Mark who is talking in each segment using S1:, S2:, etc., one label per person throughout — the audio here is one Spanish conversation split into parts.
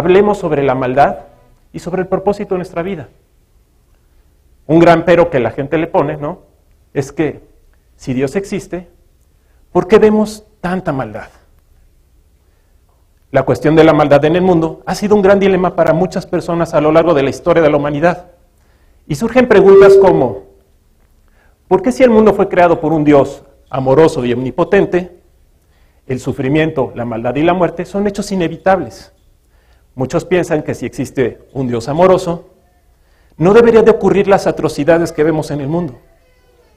S1: hablemos sobre la maldad y sobre el propósito de nuestra vida. Un gran pero que la gente le pone, ¿no? Es que si Dios existe, ¿por qué vemos tanta maldad? La cuestión de la maldad en el mundo ha sido un gran dilema para muchas personas a lo largo de la historia de la humanidad. Y surgen preguntas como, ¿por qué si el mundo fue creado por un Dios amoroso y omnipotente, el sufrimiento, la maldad y la muerte son hechos inevitables? Muchos piensan que si existe un Dios amoroso, no debería de ocurrir las atrocidades que vemos en el mundo.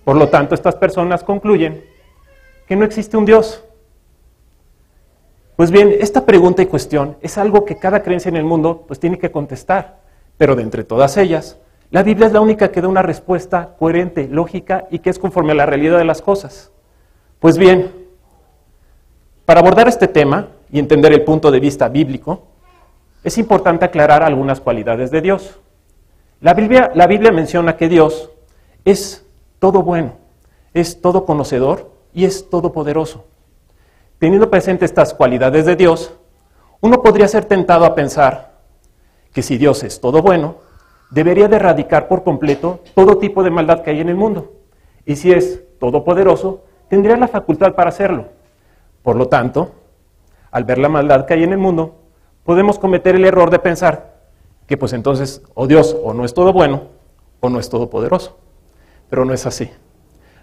S1: Por lo tanto, estas personas concluyen que no existe un Dios. Pues bien, esta pregunta y cuestión es algo que cada creencia en el mundo pues tiene que contestar, pero de entre todas ellas, la Biblia es la única que da una respuesta coherente, lógica y que es conforme a la realidad de las cosas. Pues bien, para abordar este tema y entender el punto de vista bíblico, es importante aclarar algunas cualidades de Dios. La Biblia, menciona que Dios es todo bueno, es todo conocedor y es todopoderoso. Teniendo presente estas cualidades de Dios, uno podría ser tentado a pensar que si Dios es todo bueno, debería de erradicar por completo todo tipo de maldad que hay en el mundo. Y si es todopoderoso, tendría la facultad para hacerlo. Por lo tanto, al ver la maldad que hay en el mundo, podemos cometer el error de pensar que pues entonces o Dios o no es todo bueno o no es todopoderoso. Pero no es así.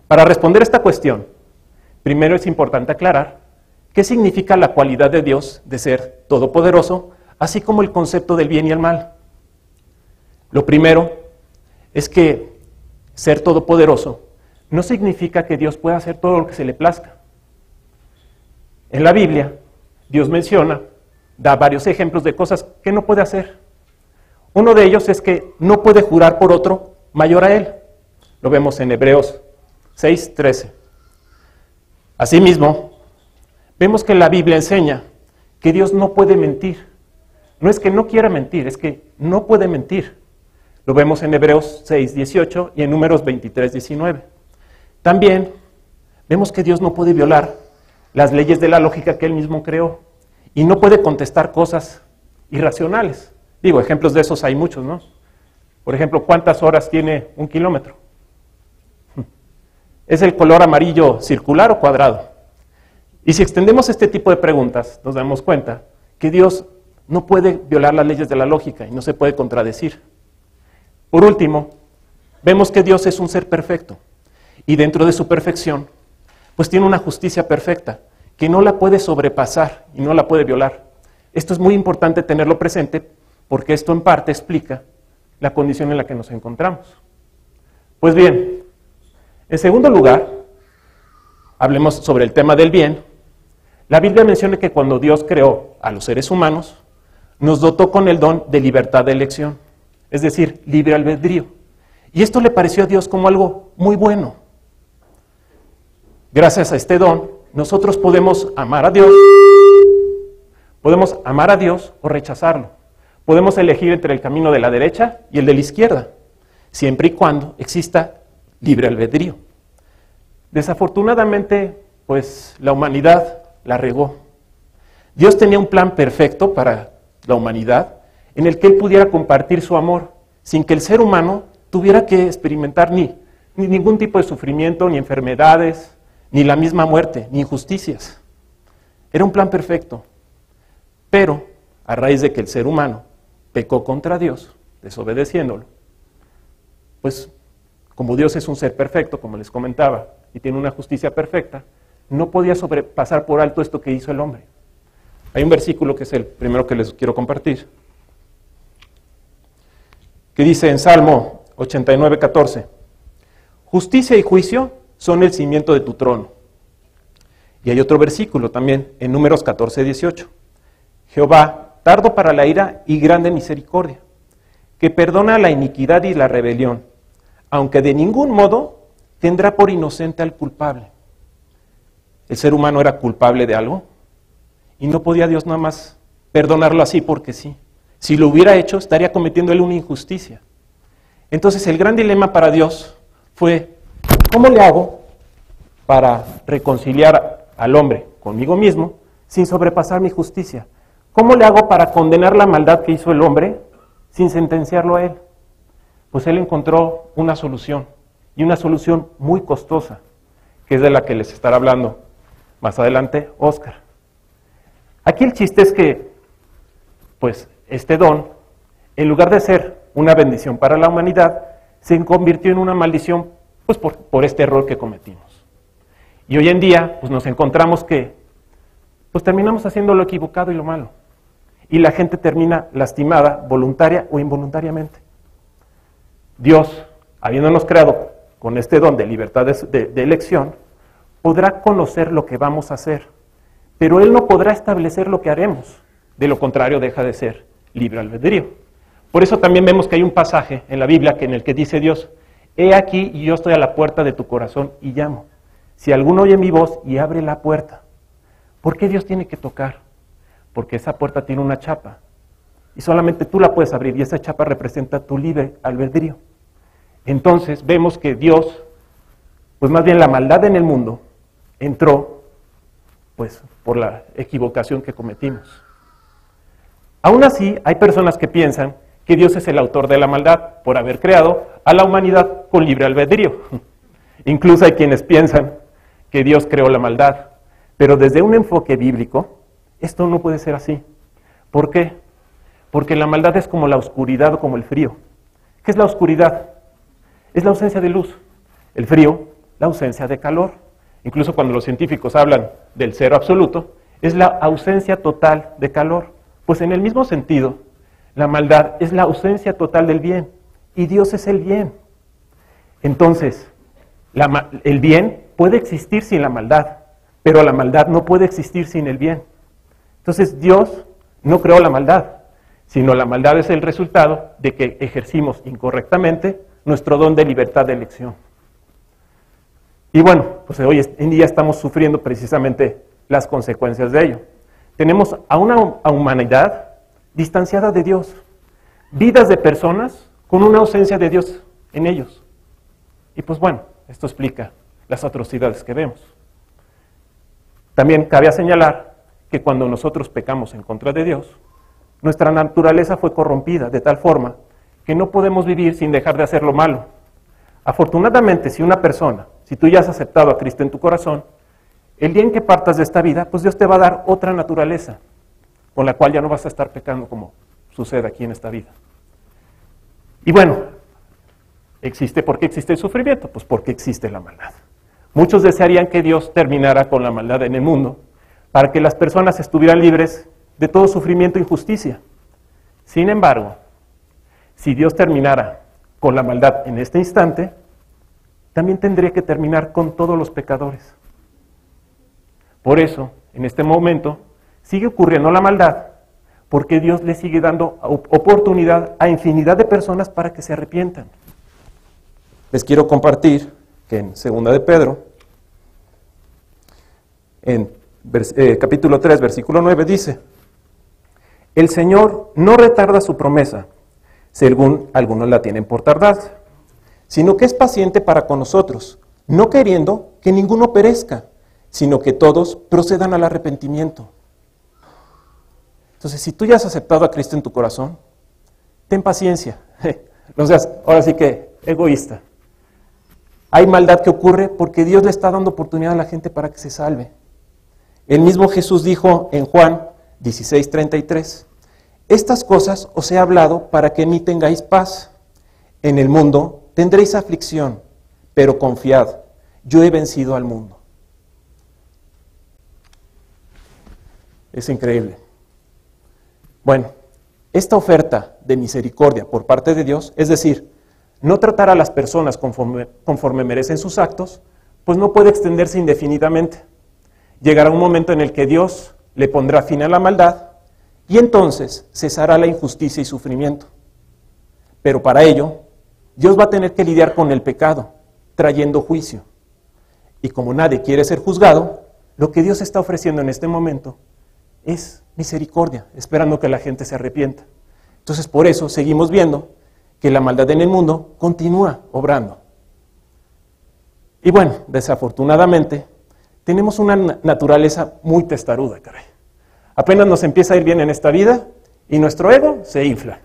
S1: Para responder esta cuestión, primero es importante aclarar qué significa la cualidad de Dios de ser todopoderoso, así como el concepto del bien y el mal. Lo primero es que ser todopoderoso no significa que Dios pueda hacer todo lo que se le plazca. En la Biblia, Dios menciona, da varios ejemplos de cosas que no puede hacer. Uno de ellos es que no puede jurar por otro mayor a él. Lo vemos en Hebreos 6:13. Asimismo, vemos que la Biblia enseña que Dios no puede mentir. No es que no quiera mentir, es que no puede mentir. Lo vemos en Hebreos 6:18 y en Números 23:19. También vemos que Dios no puede violar las leyes de la lógica que él mismo creó y no puede contestar cosas irracionales. Digo, ejemplos de esos hay muchos, ¿no? Por ejemplo, ¿cuántas horas tiene un kilómetro? ¿Es el color amarillo circular o cuadrado? Y si extendemos este tipo de preguntas, nos damos cuenta que Dios no puede violar las leyes de la lógica y no se puede contradecir. Por último, vemos que Dios es un ser perfecto y dentro de su perfección, pues tiene una justicia perfecta que no la puede sobrepasar y no la puede violar. Esto es muy importante tenerlo presente porque esto en parte explica la condición en la que nos encontramos. Pues bien, en segundo lugar, hablemos sobre el tema del bien. La Biblia menciona que cuando Dios creó a los seres humanos, nos dotó con el don de libertad de elección, es decir, libre albedrío. Y esto le pareció a Dios como algo muy bueno. Gracias a este don, nosotros podemos amar a Dios, podemos amar a Dios o rechazarlo. Podemos elegir entre el camino de la derecha y el de la izquierda, siempre y cuando exista libre albedrío. Desafortunadamente, pues la humanidad la regó. Dios tenía un plan perfecto para la humanidad en el que Él pudiera compartir su amor sin que el ser humano tuviera que experimentar ni, ni ningún tipo de sufrimiento, ni enfermedades, ni la misma muerte, ni injusticias. Era un plan perfecto. Pero, a raíz de que el ser humano pecó contra Dios, desobedeciéndolo, pues como Dios es un ser perfecto, como les comentaba, y tiene una justicia perfecta, no podía sobrepasar por alto esto que hizo el hombre. Hay un versículo que es el primero que les quiero compartir, que dice en Salmo 89, 14, justicia y juicio son el cimiento de tu trono. Y hay otro versículo también en números 14, 18. Jehová tardo para la ira y grande misericordia, que perdona la iniquidad y la rebelión, aunque de ningún modo tendrá por inocente al culpable. El ser humano era culpable de algo y no podía Dios nada más perdonarlo así porque sí. Si lo hubiera hecho, estaría cometiendo él una injusticia. Entonces el gran dilema para Dios fue, ¿cómo le hago para reconciliar al hombre conmigo mismo sin sobrepasar mi justicia? ¿cómo le hago para condenar la maldad que hizo el hombre sin sentenciarlo a él? Pues él encontró una solución, y una solución muy costosa, que es de la que les estará hablando más adelante Oscar. Aquí el chiste es que, pues, este don, en lugar de ser una bendición para la humanidad, se convirtió en una maldición, pues, por, este error que cometimos. Y hoy en día, pues, nos encontramos que, pues, terminamos haciendo lo equivocado y lo malo. Y la gente termina lastimada, voluntaria o involuntariamente. Dios, habiéndonos creado con este don de libertad de, elección, podrá conocer lo que vamos a hacer, pero Él no podrá establecer lo que haremos. De lo contrario, deja de ser libre albedrío. Por eso también vemos que hay un pasaje en la Biblia en el que dice Dios, he aquí yo estoy a la puerta de tu corazón y llamo. Si alguno oye mi voz y abre la puerta, ¿por qué Dios tiene que tocar? Porque esa puerta tiene una chapa y solamente tú la puedes abrir y esa chapa representa tu libre albedrío entonces vemos que Dios, pues más bien la maldad en el mundo, entró pues por la equivocación que cometimos. Aún así, hay personas que piensan que Dios es el autor de la maldad por haber creado a la humanidad con libre albedrío. Incluso hay quienes piensan que Dios creó la maldad. Pero desde un enfoque bíblico, esto no puede ser así. ¿Por qué? Porque la maldad es como la oscuridad o como el frío. ¿Qué es la oscuridad? es la ausencia de luz. El frío, la ausencia de calor. Incluso cuando los científicos hablan del cero absoluto, es la ausencia total de calor. Pues en el mismo sentido, la maldad es la ausencia total del bien y Dios es el bien. Entonces, el bien puede existir sin la maldad, pero la maldad no puede existir sin el bien. Entonces Dios no creó la maldad, sino la maldad es el resultado de que ejercimos incorrectamente nuestro don de libertad de elección. Y bueno, pues hoy en día estamos sufriendo precisamente las consecuencias de ello. Tenemos a una humanidad distanciada de Dios, vidas de personas con una ausencia de Dios en ellos. Y pues bueno, esto explica las atrocidades que vemos. También cabe señalar que cuando nosotros pecamos en contra de Dios, nuestra naturaleza fue corrompida de tal forma que no podemos vivir sin dejar de hacer lo malo. Afortunadamente, si una persona, si tú ya has aceptado a Cristo en tu corazón, el día en que partas de esta vida, pues Dios te va a dar otra naturaleza, con la cual ya no vas a estar pecando como sucede aquí en esta vida. Y bueno, existe, ¿por qué existe el sufrimiento? Pues porque existe la maldad. Muchos desearían que Dios terminara con la maldad en el mundo, para que las personas estuvieran libres de todo sufrimiento e injusticia. Sin embargo, si Dios terminara con la maldad en este instante, también tendría que terminar con todos los pecadores. Por eso, en este momento, sigue ocurriendo la maldad, porque Dios le sigue dando oportunidad a infinidad de personas para que se arrepientan. Les quiero compartir que en Segunda de Pedro, en eh, capítulo 3, versículo 9, dice, el Señor no retarda su promesa, según algunos la tienen por tardanza, sino que es paciente para con nosotros, no queriendo que ninguno perezca, sino que todos procedan al arrepentimiento. Entonces, si tú ya has aceptado a Cristo en tu corazón, ten paciencia. No seas, ahora sí que, egoísta. Hay maldad que ocurre porque Dios le está dando oportunidad a la gente para que se salve. El mismo Jesús dijo en Juan 16:33, estas cosas os he hablado para que en mí tengáis paz. En el mundo tendréis aflicción, pero confiad, yo he vencido al mundo. Es increíble. Bueno, esta oferta de misericordia por parte de Dios, es decir, no tratar a las personas conforme, merecen sus actos, pues no puede extenderse indefinidamente. Llegará un momento en el que Dios le pondrá fin a la maldad y entonces cesará la injusticia y sufrimiento. Pero para ello, Dios va a tener que lidiar con el pecado, trayendo juicio. Y como nadie quiere ser juzgado, lo que Dios está ofreciendo en este momento es misericordia, esperando que la gente se arrepienta. Entonces por eso seguimos viendo que la maldad en el mundo continúa obrando. Y bueno, desafortunadamente, tenemos una naturaleza muy testaruda, caray. Apenas nos empieza a ir bien en esta vida y nuestro ego se infla.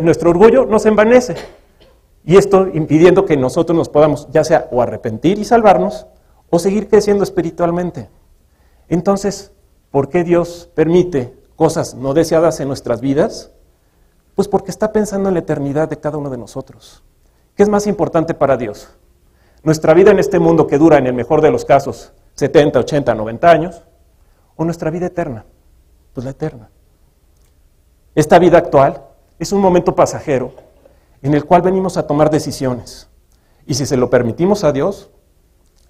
S1: nuestro orgullo nos envanece. Y esto impidiendo que nosotros nos podamos ya sea o arrepentir y salvarnos o seguir creciendo espiritualmente. Entonces, ¿por qué Dios permite cosas no deseadas en nuestras vidas? Pues porque está pensando en la eternidad de cada uno de nosotros. ¿Qué es más importante para Dios? ¿Nuestra vida en este mundo que dura en el mejor de los casos 70, 80, 90 años? ¿O nuestra vida eterna? Pues la eterna. Esta vida actual es un momento pasajero en el cual venimos a tomar decisiones. Y si se lo permitimos a Dios,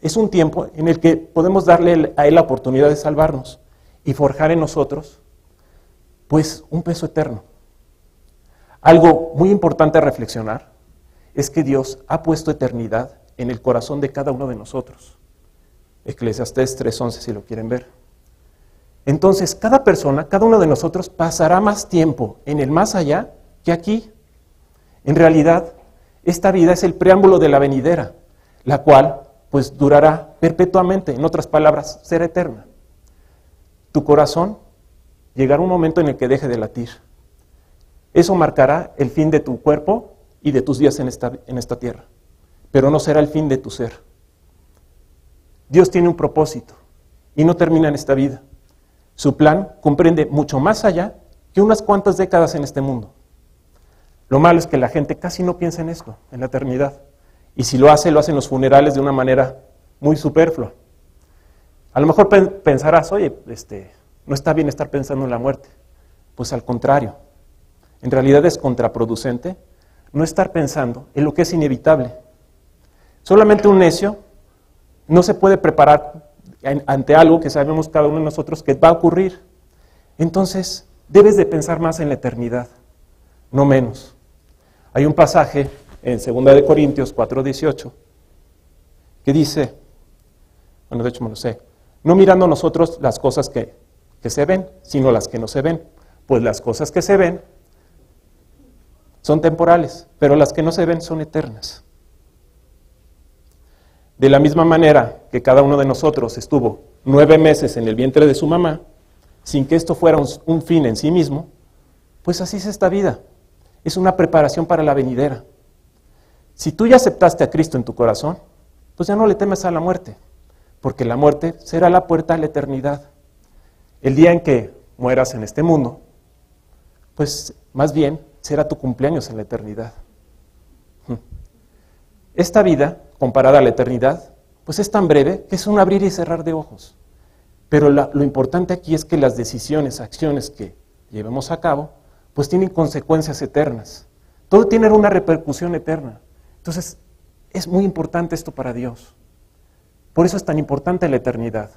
S1: es un tiempo en el que podemos darle a Él la oportunidad de salvarnos y forjar en nosotros, pues, un peso eterno. Algo muy importante a reflexionar es que Dios ha puesto eternidad en el corazón de cada uno de nosotros. Eclesiastés 3:11 si lo quieren ver. Entonces, cada persona, cada uno de nosotros pasará más tiempo en el más allá que aquí. En realidad, esta vida es el preámbulo de la venidera, la cual pues durará perpetuamente, en otras palabras, será eterna. Tu corazón llegará un momento en el que deje de latir. Eso marcará el fin de tu cuerpo y de tus días en esta, en esta tierra, pero no será el fin de tu ser. Dios tiene un propósito y no termina en esta vida. Su plan comprende mucho más allá que unas cuantas décadas en este mundo. Lo malo es que la gente casi no piensa en esto, en la eternidad. Y si lo hace, lo hace en los funerales de una manera muy superflua. A lo mejor pensarás, oye, este, no está bien estar pensando en la muerte. Pues al contrario, en realidad es contraproducente no estar pensando en lo que es inevitable. Solamente un necio no se puede preparar ante algo que sabemos cada uno de nosotros que va a ocurrir. Entonces, debes de pensar más en la eternidad, no menos. Hay un pasaje en 2 de Corintios 4:18 que dice, bueno, de hecho me lo sé, no mirando nosotros las cosas que, que se ven, sino las que no se ven, pues las cosas que se ven son temporales, pero las que no se ven son eternas. De la misma manera que cada uno de nosotros estuvo nueve meses en el vientre de su mamá, sin que esto fuera un, fin en sí mismo, pues así es esta vida es una preparación para la venidera. Si tú ya aceptaste a Cristo en tu corazón, pues ya no le temes a la muerte, porque la muerte será la puerta a la eternidad. El día en que mueras en este mundo, pues más bien será tu cumpleaños en la eternidad. Esta vida, comparada a la eternidad, pues es tan breve que es un abrir y cerrar de ojos. Pero lo importante aquí es que las decisiones, acciones que llevemos a cabo, pues tienen consecuencias eternas. Todo tiene una repercusión eterna. Entonces, es muy importante esto para Dios. Por eso es tan importante la eternidad.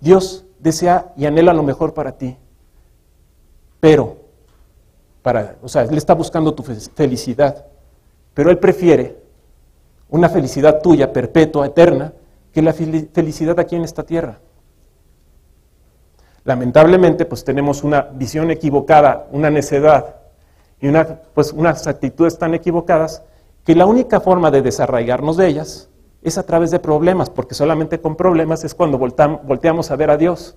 S1: Dios desea y anhela lo mejor para ti. Pero, o sea, Él está buscando tu felicidad. Pero Él prefiere una felicidad tuya, perpetua, eterna, que la felicidad aquí en esta tierra. Lamentablemente, pues tenemos una visión equivocada, una necedad y una, pues, unas actitudes tan equivocadas que la única forma de desarraigarnos de ellas es a través de problemas, porque solamente con problemas es cuando volteamos a ver a Dios.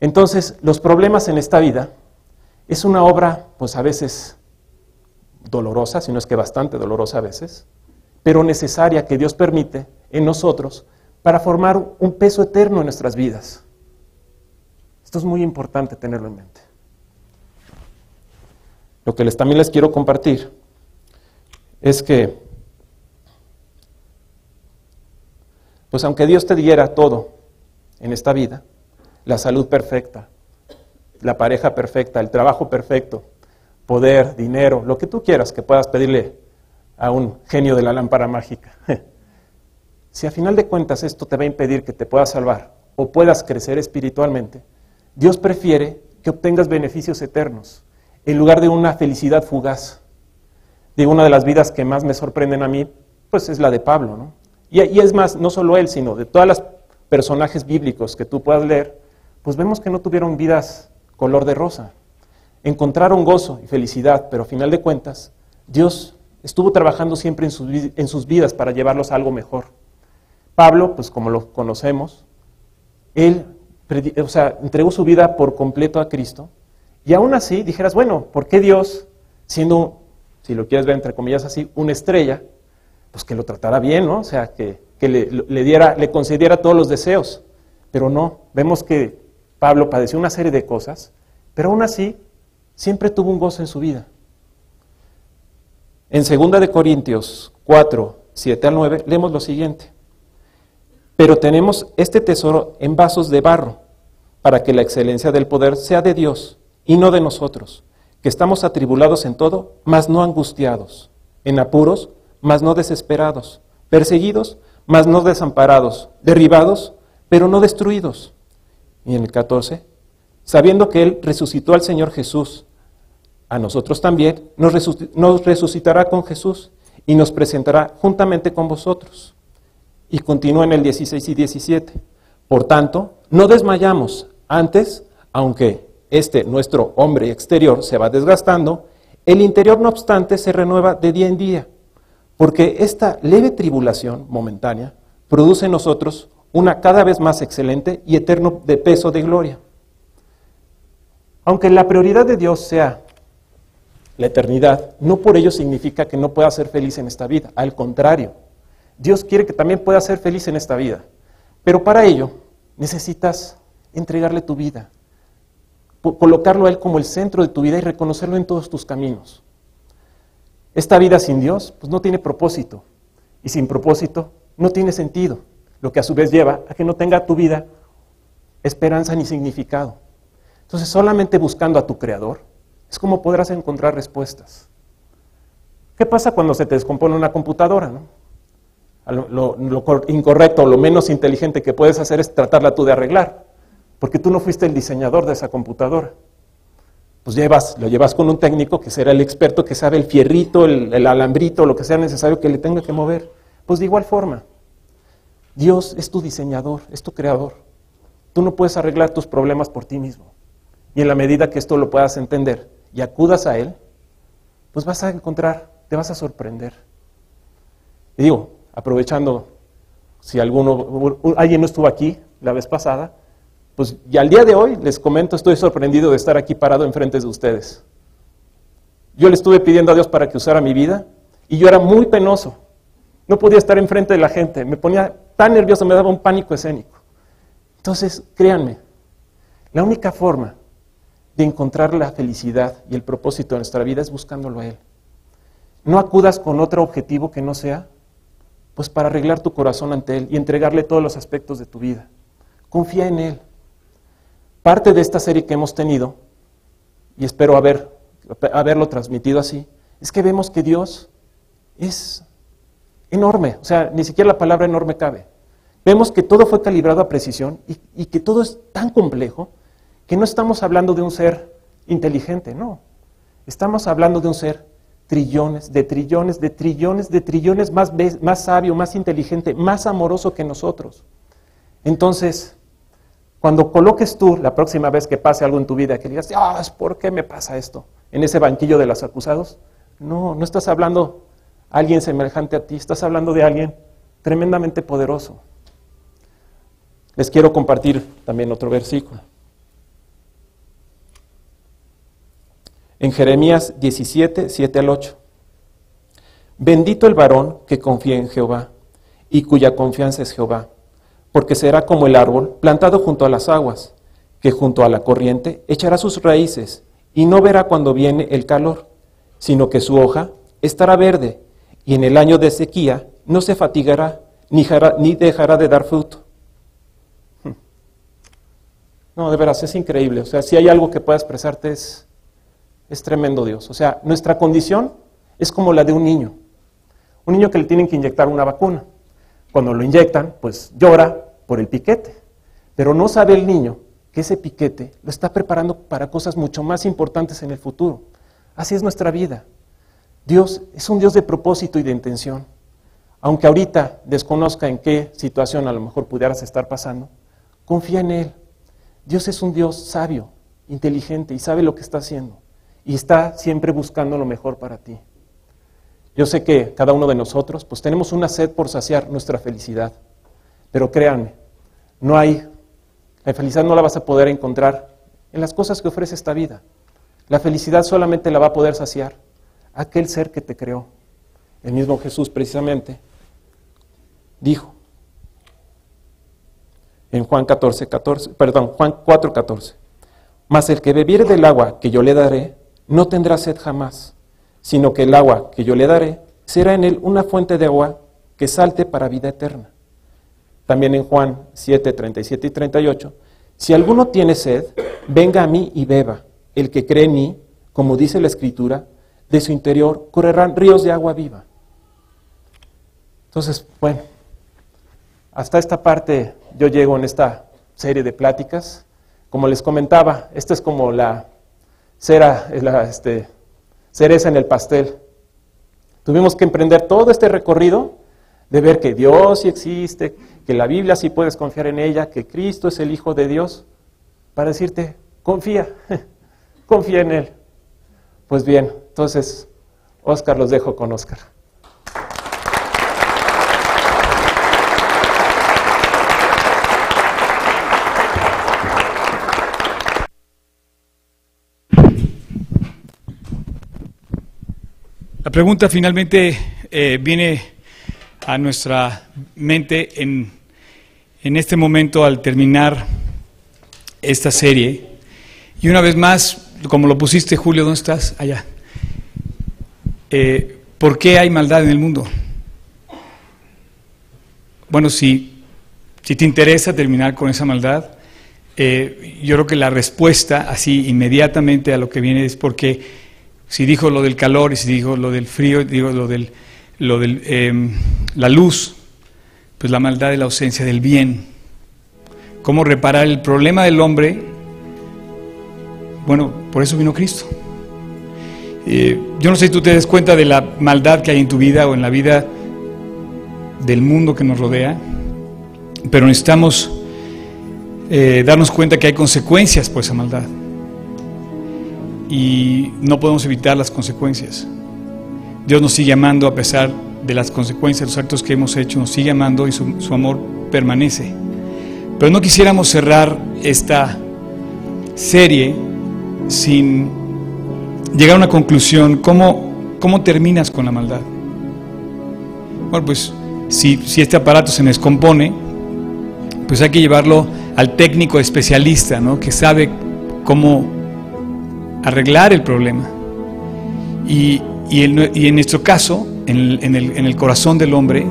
S1: Entonces, los problemas en esta vida es una obra, pues a veces dolorosa, si no es que bastante dolorosa a veces, pero necesaria que Dios permite en nosotros para formar un peso eterno en nuestras vidas. Esto es muy importante tenerlo en mente. Lo que les, también les quiero compartir es que, pues aunque Dios te diera todo en esta vida, la salud perfecta, la pareja perfecta, el trabajo perfecto, poder, dinero, lo que tú quieras que puedas pedirle a un genio de la lámpara mágica. Si a final de cuentas esto te va a impedir que te puedas salvar o puedas crecer espiritualmente, Dios prefiere que obtengas beneficios eternos en lugar de una felicidad fugaz. Digo, una de las vidas que más me sorprenden a mí, pues es la de Pablo, ¿no? Y, es más, no solo él, sino de todos los personajes bíblicos que tú puedas leer, pues vemos que no tuvieron vidas color de rosa. Encontraron gozo y felicidad, pero a final de cuentas, Dios estuvo trabajando siempre en sus, en sus vidas para llevarlos a algo mejor. Pablo, pues como lo conocemos, él o sea, entregó su vida por completo a Cristo, y aún así dijeras, bueno, ¿por qué Dios, siendo, si lo quieres ver entre comillas así, una estrella, pues que lo tratara bien, ¿no? O sea, que, le, diera, le concediera todos los deseos. Pero no, vemos que Pablo padeció una serie de cosas, pero aún así siempre tuvo un gozo en su vida. En 2 de Corintios 4, 7 al 9, leemos lo siguiente. Pero tenemos este tesoro en vasos de barro, para que la excelencia del poder sea de Dios y no de nosotros, que estamos atribulados en todo, mas no angustiados, en apuros, mas no desesperados, perseguidos, mas no desamparados, derribados, pero no destruidos. Y en el 14, sabiendo que Él resucitó al Señor Jesús, a nosotros también nos, resucitará con Jesús y nos presentará juntamente con vosotros. Y continúa en el 16 y 17. Por tanto, no desmayamos, antes, aunque este nuestro hombre exterior se va desgastando, el interior no obstante se renueva de día en día, porque esta leve tribulación momentánea produce en nosotros una cada vez más excelente y eterno de peso de gloria. Aunque la prioridad de Dios sea la eternidad, no por ello significa que no pueda ser feliz en esta vida. Al contrario, Dios quiere que también pueda ser feliz en esta vida. Pero para ello necesitas entregarle tu vida, colocarlo a Él como el centro de tu vida y reconocerlo en todos tus caminos. Esta vida sin Dios, pues no tiene propósito. Y sin propósito, no tiene sentido. Lo que a su vez lleva a que no tenga tu vida esperanza ni significado. Entonces, solamente buscando a tu Creador es como podrás encontrar respuestas. ¿Qué pasa cuando se te descompone una computadora? Lo, lo incorrecto o lo menos inteligente que puedes hacer es tratarla tú de arreglar porque tú no fuiste el diseñador de esa computadora. Pues llevas, lo llevas con un técnico que será el experto que sabe el fierrito, el, el alambrito, lo que sea necesario que le tenga que mover. Pues de igual forma, Dios es tu diseñador, es tu creador. Tú no puedes arreglar tus problemas por ti mismo. Y en la medida que esto lo puedas entender y acudas a Él, pues vas a encontrar, te vas a sorprender. Y digo, aprovechando, si alguno, alguien no estuvo aquí la vez pasada, pues y al día de hoy les comento, estoy sorprendido de estar aquí parado enfrente de ustedes. Yo le estuve pidiendo a Dios para que usara mi vida y yo era muy penoso. No podía estar enfrente de la gente, me ponía tan nervioso, me daba un pánico escénico. Entonces, créanme, la única forma de encontrar la felicidad y el propósito de nuestra vida es buscándolo a Él. No acudas con otro objetivo que no sea, pues para arreglar tu corazón ante Él y entregarle todos los aspectos de tu vida. Confía en Él. Parte de esta serie que hemos tenido, y espero haber, haberlo transmitido así, es que vemos que Dios es enorme, o sea, ni siquiera la palabra enorme cabe. Vemos que todo fue calibrado a precisión y, que todo es tan complejo que no estamos hablando de un ser inteligente, no. Estamos hablando de un ser trillones, de trillones, de trillones, de trillones más, más sabio, más inteligente, más amoroso que nosotros. Entonces, cuando coloques tú la próxima vez que pase algo en tu vida, que digas, ah, ¿por qué me pasa esto? En ese banquillo de los acusados. No, no estás hablando a alguien semejante a ti, estás hablando de alguien tremendamente poderoso. Les quiero compartir también otro versículo. En Jeremías 17, 7 al 8. Bendito el varón que confía en Jehová y cuya confianza es Jehová porque será como el árbol plantado junto a las aguas, que junto a la corriente echará sus raíces y no verá cuando viene el calor, sino que su hoja estará verde y en el año de sequía no se fatigará ni, dejará de dar fruto. No, de veras, es increíble. O sea, si hay algo que pueda expresarte es, es tremendo Dios. O sea, nuestra condición es como la de un niño. Un niño que le tienen que inyectar una vacuna. Cuando lo inyectan, pues llora por el piquete, pero no sabe el niño que ese piquete lo está preparando para cosas mucho más importantes en el futuro. Así es nuestra vida. Dios es un Dios de propósito y de intención. Aunque ahorita desconozca en qué situación a lo mejor pudieras estar pasando, confía en Él. Dios es un Dios sabio, inteligente y sabe lo que está haciendo. Y está siempre buscando lo mejor para ti. Yo sé que cada uno de nosotros pues tenemos una sed por saciar nuestra felicidad, pero créanme, no hay La felicidad no la vas a poder encontrar en las cosas que ofrece esta vida. La felicidad solamente la va a poder saciar aquel ser que te creó. El mismo Jesús precisamente dijo en Juan 14, 14, perdón, Juan 4, 14. Mas el que bebiere del agua que yo le daré, no tendrá sed jamás, sino que el agua que yo le daré será en él una fuente de agua que salte para vida eterna. También en Juan 7, 37 y 38, si alguno tiene sed, venga a mí y beba. El que cree en mí, como dice la Escritura, de su interior correrán ríos de agua viva. Entonces, bueno, hasta esta parte yo llego en esta serie de pláticas. Como les comentaba, esta es como la cera, la este, cereza en el pastel. Tuvimos que emprender todo este recorrido de ver que Dios sí existe, que la Biblia sí puedes confiar en ella, que Cristo es el Hijo de Dios, para decirte, confía, confía en Él. Pues bien, entonces, Oscar los dejo con Oscar.
S2: La pregunta finalmente eh, viene a nuestra mente en, en este momento al terminar esta serie. Y una vez más, como lo pusiste, Julio, ¿dónde estás? Allá. Eh, ¿Por qué hay maldad en el mundo? Bueno, si, si te interesa terminar con esa maldad, eh, yo creo que la respuesta, así inmediatamente a lo que viene, es porque si dijo lo del calor y si dijo lo del frío, digo lo del, lo del em, la luz, pues la maldad es la ausencia del bien. ¿Cómo reparar el problema del hombre? Bueno, por eso vino Cristo. Eh, yo no sé si tú te des cuenta de la maldad que hay en tu vida o en la vida del mundo que nos rodea, pero necesitamos eh, darnos cuenta que hay consecuencias por esa maldad y no podemos evitar las consecuencias. Dios nos sigue amando a pesar de las consecuencias, los actos que hemos hecho, nos sigue amando y su, amor permanece. Pero no quisiéramos cerrar esta serie sin llegar a una conclusión. ¿Cómo, cómo terminas con la maldad? Bueno, pues si, si este aparato se descompone, pues hay que llevarlo al técnico especialista, ¿no? que sabe cómo arreglar el problema. Y, en, nuestro caso, en el, corazón del hombre,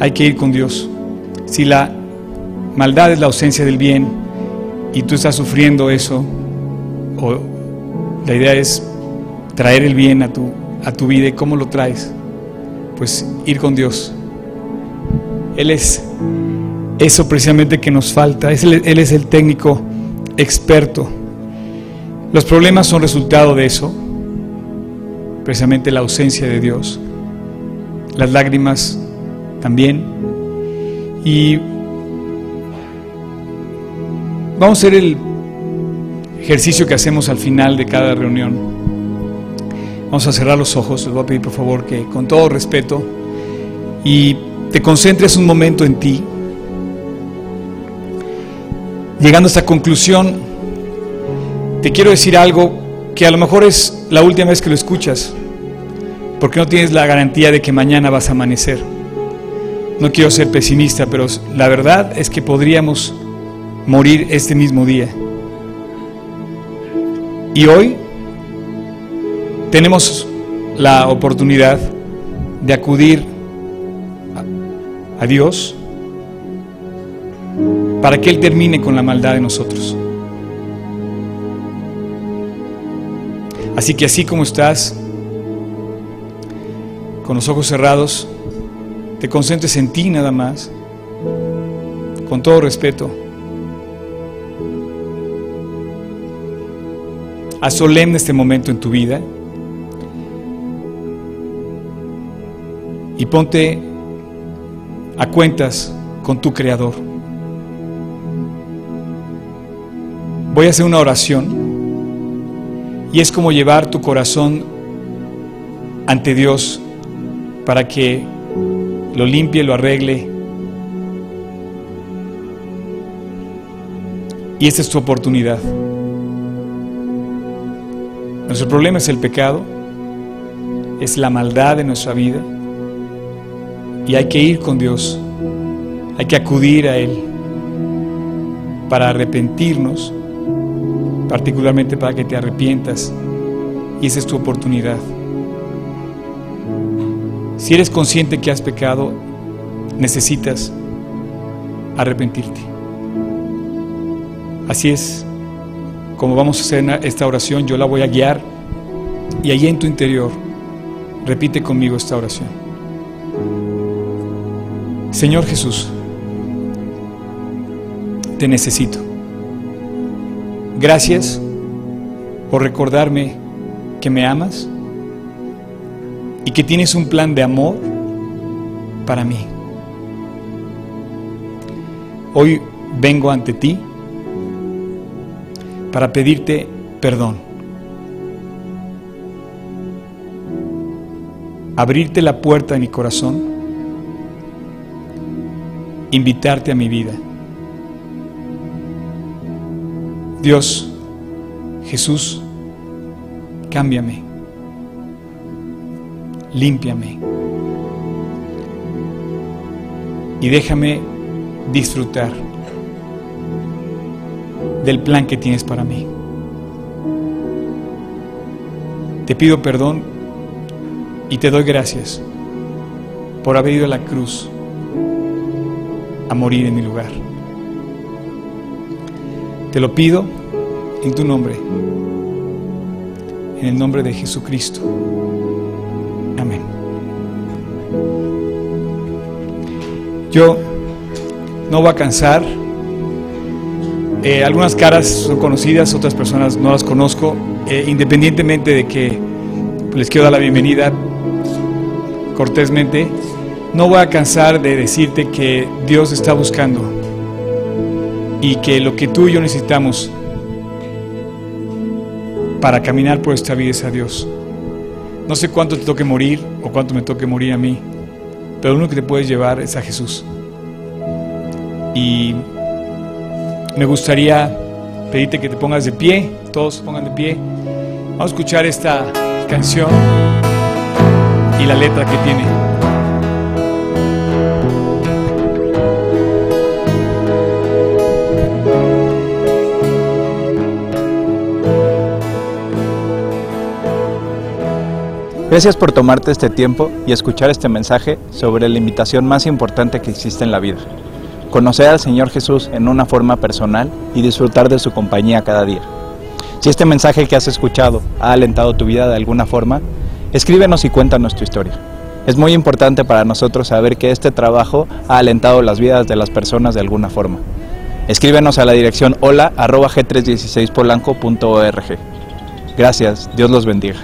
S2: hay que ir con Dios. Si la maldad es la ausencia del bien y tú estás sufriendo eso, o la idea es traer el bien a tu, a tu vida, ¿y cómo lo traes? Pues ir con Dios. Él es eso precisamente que nos falta. él es el técnico experto los problemas son resultado de eso, precisamente la ausencia de Dios, las lágrimas también. Y vamos a hacer el ejercicio que hacemos al final de cada reunión. Vamos a cerrar los ojos, les voy a pedir por favor que con todo respeto y te concentres un momento en ti, llegando a esta conclusión te quiero decir algo que a lo mejor es la última vez que lo escuchas, porque no tienes la garantía de que mañana vas a amanecer. No quiero ser pesimista, pero la verdad es que podríamos morir este mismo día. Y hoy tenemos la oportunidad de acudir a Dios para que Él termine con la maldad de nosotros. Así que así como estás, con los ojos cerrados, te concentres en ti nada más, con todo respeto. Haz solemne este momento en tu vida y ponte a cuentas con tu Creador. Voy a hacer una oración y es como llevar tu corazón ante Dios para que lo limpie, lo arregle. Y esta es tu oportunidad. Nuestro problema es el pecado, es la maldad de nuestra vida. Y hay que ir con Dios, hay que acudir a Él para arrepentirnos, particularmente para que te arrepientas. Y esa es tu oportunidad. Si eres consciente que has pecado, necesitas arrepentirte. Así es como vamos a hacer esta oración, yo la voy a guiar y allí en tu interior repite conmigo esta oración. Señor Jesús, te necesito. Gracias por recordarme que me amas y que tienes un plan de amor para mí. Hoy vengo ante ti para pedirte perdón. Abrirte la puerta de mi corazón, invitarte a mi vida. Dios, Jesús, cámbiame, límpiame y déjame disfrutar del plan que tienes para mí. Te pido perdón y te doy gracias por haber ido a la cruz a morir en mi lugar. Te lo pido en tu nombre, en el nombre de Jesucristo. Amén. Yo no voy a cansar eh, algunas caras son conocidas, otras personas no las conozco. Eh, independientemente de que les quiero dar la bienvenida cortésmente, no voy a cansar de decirte que Dios está buscando y que lo que tú y yo necesitamos para caminar por esta vida es a Dios. No sé cuánto te toque morir o cuánto me toque morir a mí, pero lo único que te puedes llevar es a Jesús. Y me gustaría pedirte que te pongas de pie, todos se pongan de pie. Vamos a escuchar esta canción y la letra que tiene.
S3: Gracias por tomarte este tiempo y escuchar este mensaje sobre la invitación más importante que existe en la vida conocer al Señor Jesús en una forma personal y disfrutar de su compañía cada día. Si este mensaje que has escuchado ha alentado tu vida de alguna forma, escríbenos y cuéntanos tu historia. Es muy importante para nosotros saber que este trabajo ha alentado las vidas de las personas de alguna forma. Escríbenos a la dirección hola g 316 polancoorg Gracias, Dios los bendiga.